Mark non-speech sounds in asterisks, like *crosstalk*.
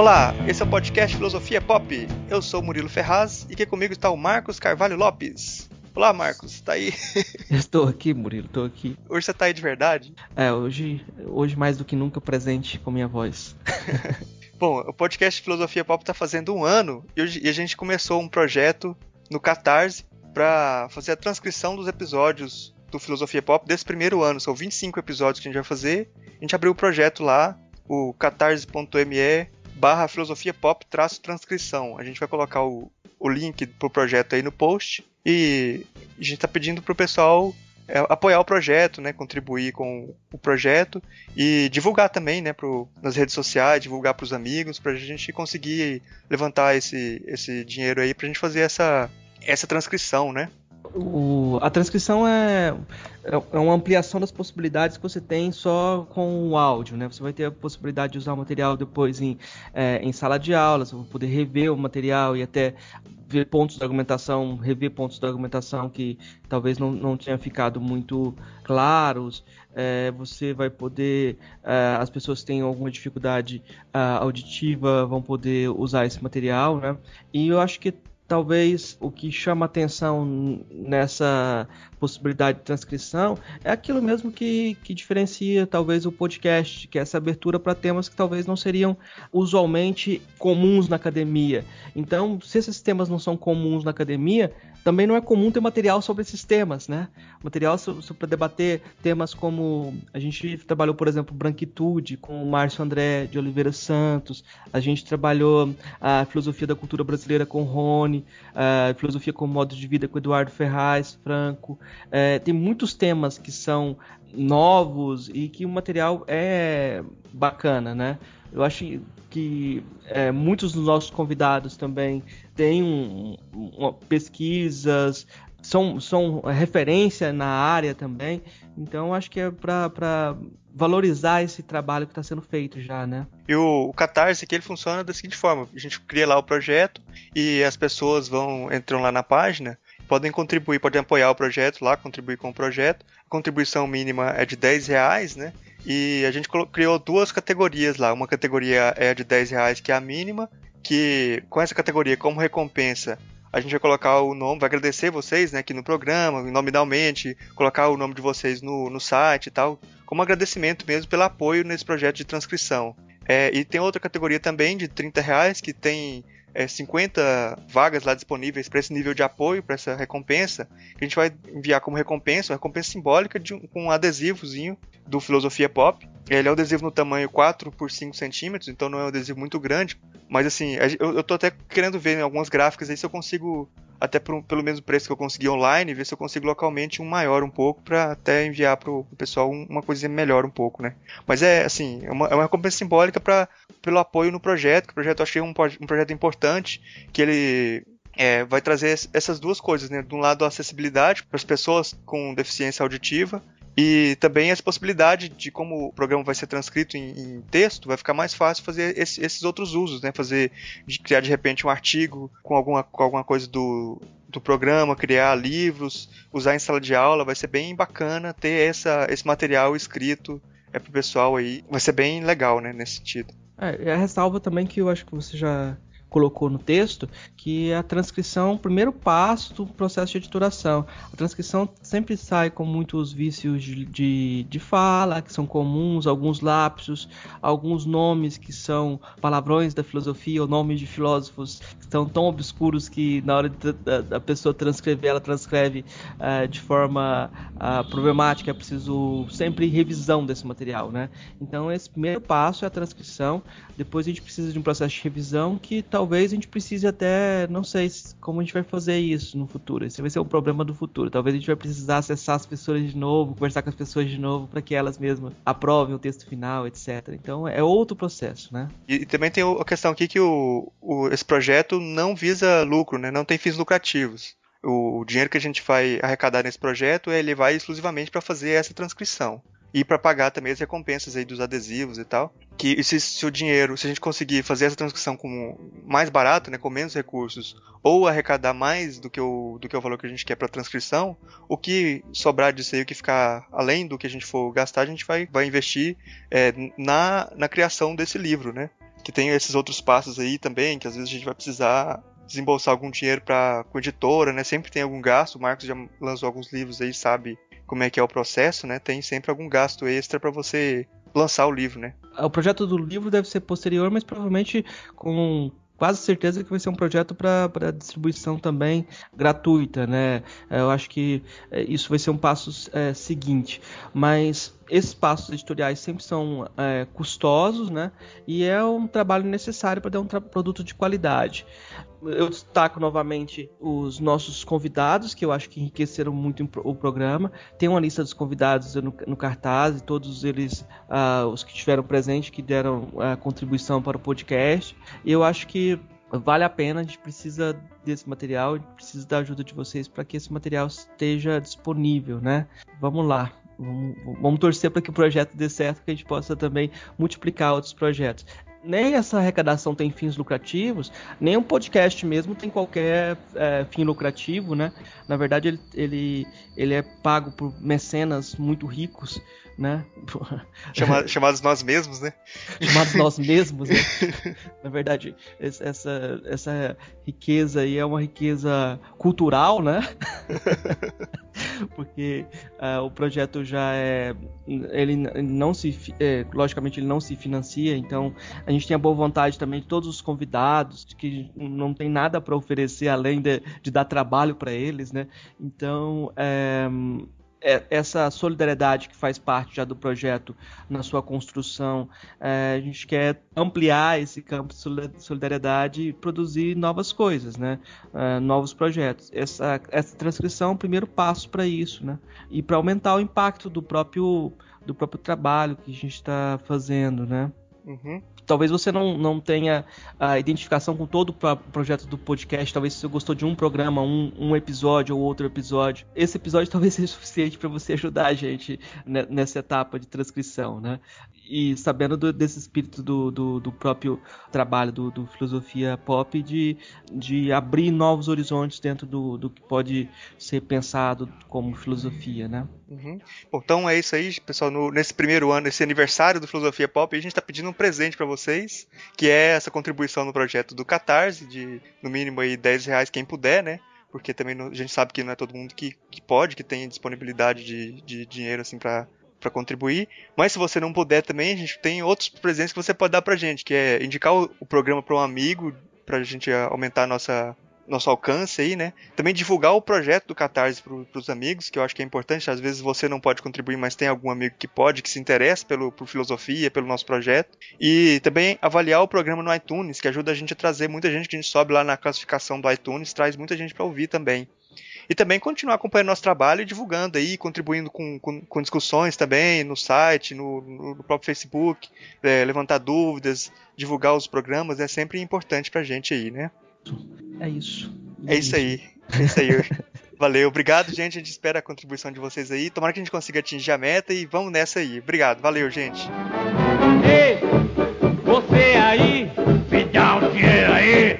Olá, esse é o podcast Filosofia Pop. Eu sou Murilo Ferraz e aqui comigo está o Marcos Carvalho Lopes. Olá, Marcos, tá aí? *laughs* Estou aqui, Murilo, estou aqui. Hoje você tá aí de verdade? É, hoje, hoje mais do que nunca presente com minha voz. *laughs* Bom, o podcast Filosofia Pop tá fazendo um ano e a gente começou um projeto no Catarse para fazer a transcrição dos episódios do Filosofia Pop desse primeiro ano. São 25 episódios que a gente vai fazer. A gente abriu o projeto lá, o catarse.me barra filosofia pop traço transcrição. A gente vai colocar o, o link pro projeto aí no post e a gente está pedindo pro pessoal é, apoiar o projeto, né, contribuir com o projeto e divulgar também, né, pro, nas redes sociais, divulgar para os amigos, para a gente conseguir levantar esse, esse dinheiro aí para a gente fazer essa, essa transcrição, né? O, a transcrição é, é uma ampliação das possibilidades que você tem só com o áudio, né? Você vai ter a possibilidade de usar o material depois em, é, em sala de aula, você vai poder rever o material e até ver pontos da argumentação, rever pontos da argumentação que talvez não, não tenham ficado muito claros. É, você vai poder, é, as pessoas que têm alguma dificuldade é, auditiva vão poder usar esse material, né? E eu acho que talvez o que chama atenção nessa possibilidade de transcrição é aquilo mesmo que, que diferencia talvez o podcast, que é essa abertura para temas que talvez não seriam usualmente comuns na academia. Então, se esses temas não são comuns na academia, também não é comum ter material sobre esses temas, né? Material para debater temas como a gente trabalhou, por exemplo, branquitude com o Márcio André de Oliveira Santos, a gente trabalhou a filosofia da cultura brasileira com o A filosofia como modo de vida com Eduardo Ferraz Franco. É, tem muitos temas que são novos e que o material é bacana, né? Eu acho que é, muitos dos nossos convidados também têm um, um, pesquisas, são, são referência na área também. Então acho que é para valorizar esse trabalho que está sendo feito já, né? E o, o Catarse aqui ele funciona da seguinte forma: a gente cria lá o projeto e as pessoas vão entram lá na página podem contribuir, podem apoiar o projeto lá, contribuir com o projeto. A contribuição mínima é de 10 reais, né? E a gente criou duas categorias lá. Uma categoria é a de 10 reais, que é a mínima, que com essa categoria, como recompensa, a gente vai colocar o nome, vai agradecer vocês, né, aqui no programa, nominalmente, colocar o nome de vocês no, no site e tal, como agradecimento mesmo pelo apoio nesse projeto de transcrição. É, e tem outra categoria também de 30 reais que tem é, 50 vagas lá disponíveis para esse nível de apoio, para essa recompensa, que a gente vai enviar como recompensa, uma recompensa simbólica de um, com um adesivozinho do Filosofia Pop. Ele é um adesivo no tamanho 4 por 5 centímetros, então não é um adesivo muito grande. Mas assim, eu, eu tô até querendo ver em algumas gráficas aí se eu consigo até por, pelo mesmo preço que eu consegui online, ver se eu consigo localmente um maior um pouco para até enviar pro, pro pessoal uma coisa melhor um pouco, né? Mas é assim, é uma, é uma recompensa simbólica para pelo apoio no projeto, que o projeto eu achei um, um projeto importante, que ele é, vai trazer essas duas coisas, né? De um lado a acessibilidade para as pessoas com deficiência auditiva e também essa possibilidade de como o programa vai ser transcrito em, em texto, vai ficar mais fácil fazer esse, esses outros usos, né? Fazer, de criar de repente um artigo com alguma, com alguma coisa do, do programa, criar livros, usar em sala de aula, vai ser bem bacana ter essa, esse material escrito é pro pessoal aí. Vai ser bem legal, né, nesse sentido. É, ressalva também que eu acho que você já colocou no texto, que é a transcrição, o primeiro passo do processo de editoração. A transcrição sempre sai com muitos vícios de, de, de fala, que são comuns, alguns lapsos, alguns nomes que são palavrões da filosofia, ou nomes de filósofos que são tão obscuros que na hora da, pessoa transcrever, ela transcreve uh, de forma uh, problemática, é preciso sempre revisão desse material, né? Então esse primeiro passo é a transcrição, depois a gente precisa de um processo de revisão que talvez a gente precise até, não sei como a gente vai fazer isso no futuro. Esse vai ser um problema do futuro. Talvez a gente vai precisar acessar as pessoas de novo, conversar com as pessoas de novo para que elas mesmas aprovem o texto final, etc. Então é outro processo, né? E, e também tem a questão aqui que o, o, esse projeto não visa lucro, né? Não tem fins lucrativos. O, dinheiro que a gente vai arrecadar nesse projeto ele vai exclusivamente para fazer essa transcrição e para pagar também as recompensas aí dos adesivos e tal. Que se, se, o dinheiro, se a gente conseguir fazer essa transcrição com mais barato, né, com menos recursos, ou arrecadar mais do que o, do que o valor que a gente quer para transcrição, o que sobrar disso aí, o que ficar além do que a gente for gastar, a gente vai, vai investir é, na, na criação desse livro, né? que tem esses outros passos aí também, que às vezes a gente vai precisar desembolsar algum dinheiro para com editora, né? Sempre tem algum gasto. O Marcos já lançou alguns livros aí, sabe como é que é o processo, né? Tem sempre algum gasto extra para você lançar o livro, né? O projeto do livro deve ser posterior, mas provavelmente com quase certeza que vai ser um projeto para distribuição também gratuita, né? Eu acho que é, isso vai ser um passo é, seguinte, mas esses passos editoriais sempre são é, custosos, né? E é um trabalho necessário para dar um produto de qualidade. Eu destaco novamente os nossos convidados, que eu acho que enriqueceram muito o programa. Tem uma lista dos convidados no, no cartaz, e todos eles, uh, os que estiveram presentes, que deram uh, contribuição para o podcast. E eu acho que vale a pena, a gente precisa desse material, a precisa da ajuda de vocês para que esse material esteja disponível, né? Vamos lá. Vamos, vamos torcer para que o projeto dê certo, que a gente possa também multiplicar outros projetos nem essa arrecadação tem fins lucrativos, nem um podcast mesmo tem qualquer é, fim lucrativo, né? Na verdade, ele, ele, ele é pago por mecenas muito ricos, né? *laughs* Chama, chamados nós mesmos, né? *laughs* Chamados nós mesmos, né? *laughs* Na verdade, essa, essa riqueza aí é uma riqueza cultural, né? Porque uh, o projeto já é. Ele não se. É, logicamente, ele não se financia, então a gente tem a boa vontade também de todos os convidados, que não tem nada para oferecer além de, de dar trabalho para eles, né? Então, é, essa solidariedade que faz parte já do projeto na sua construção, é, a gente quer ampliar esse campo de solidariedade e produzir novas coisas, né? É, novos projetos. Essa, essa transcrição é o primeiro passo para isso, né? E para aumentar o impacto do próprio, do próprio trabalho que a gente está fazendo, né? Uhum. Talvez você não, não tenha a identificação com todo o projeto do podcast. Talvez você gostou de um programa, um, um episódio ou outro episódio. Esse episódio *laughs* talvez seja suficiente para você ajudar a gente nessa etapa de transcrição, né? e sabendo do, desse espírito do, do, do próprio trabalho do, do, filosofia pop de, de abrir novos horizontes dentro do, do que pode ser pensado como filosofia, né? Uhum. Bom, então é isso aí, pessoal. No, nesse primeiro ano, esse aniversário do Filosofia Pop, a gente está pedindo um presente para vocês, que é essa contribuição no projeto do Catarse, de no mínimo aí 10 reais quem puder, né? Porque também a gente sabe que não é todo mundo que, que pode, que tem disponibilidade de, de dinheiro assim para para contribuir. Mas se você não puder também, a gente tem outros presentes que você pode dar pra gente, que é indicar o, o programa para um amigo, pra gente aumentar a nossa nosso alcance aí, né? Também divulgar o projeto do Catarse para os amigos, que eu acho que é importante. Às vezes você não pode contribuir, mas tem algum amigo que pode, que se interessa pelo, por filosofia, pelo nosso projeto. E também avaliar o programa no iTunes, que ajuda a gente a trazer muita gente que a gente sobe lá na classificação do iTunes, traz muita gente para ouvir também. E também continuar acompanhando nosso trabalho e divulgando aí, contribuindo com, com, com discussões também no site, no, no próprio Facebook, é, levantar dúvidas, divulgar os programas, é sempre importante pra gente aí, né? É isso. É, isso aí. É isso aí. Valeu, obrigado, gente. A gente espera a contribuição de vocês aí. Tomara que a gente consiga atingir a meta e vamos nessa aí. Obrigado, valeu, gente. Ei, você aí, me dá um dinheiro aí, me dá um dinheiro aí.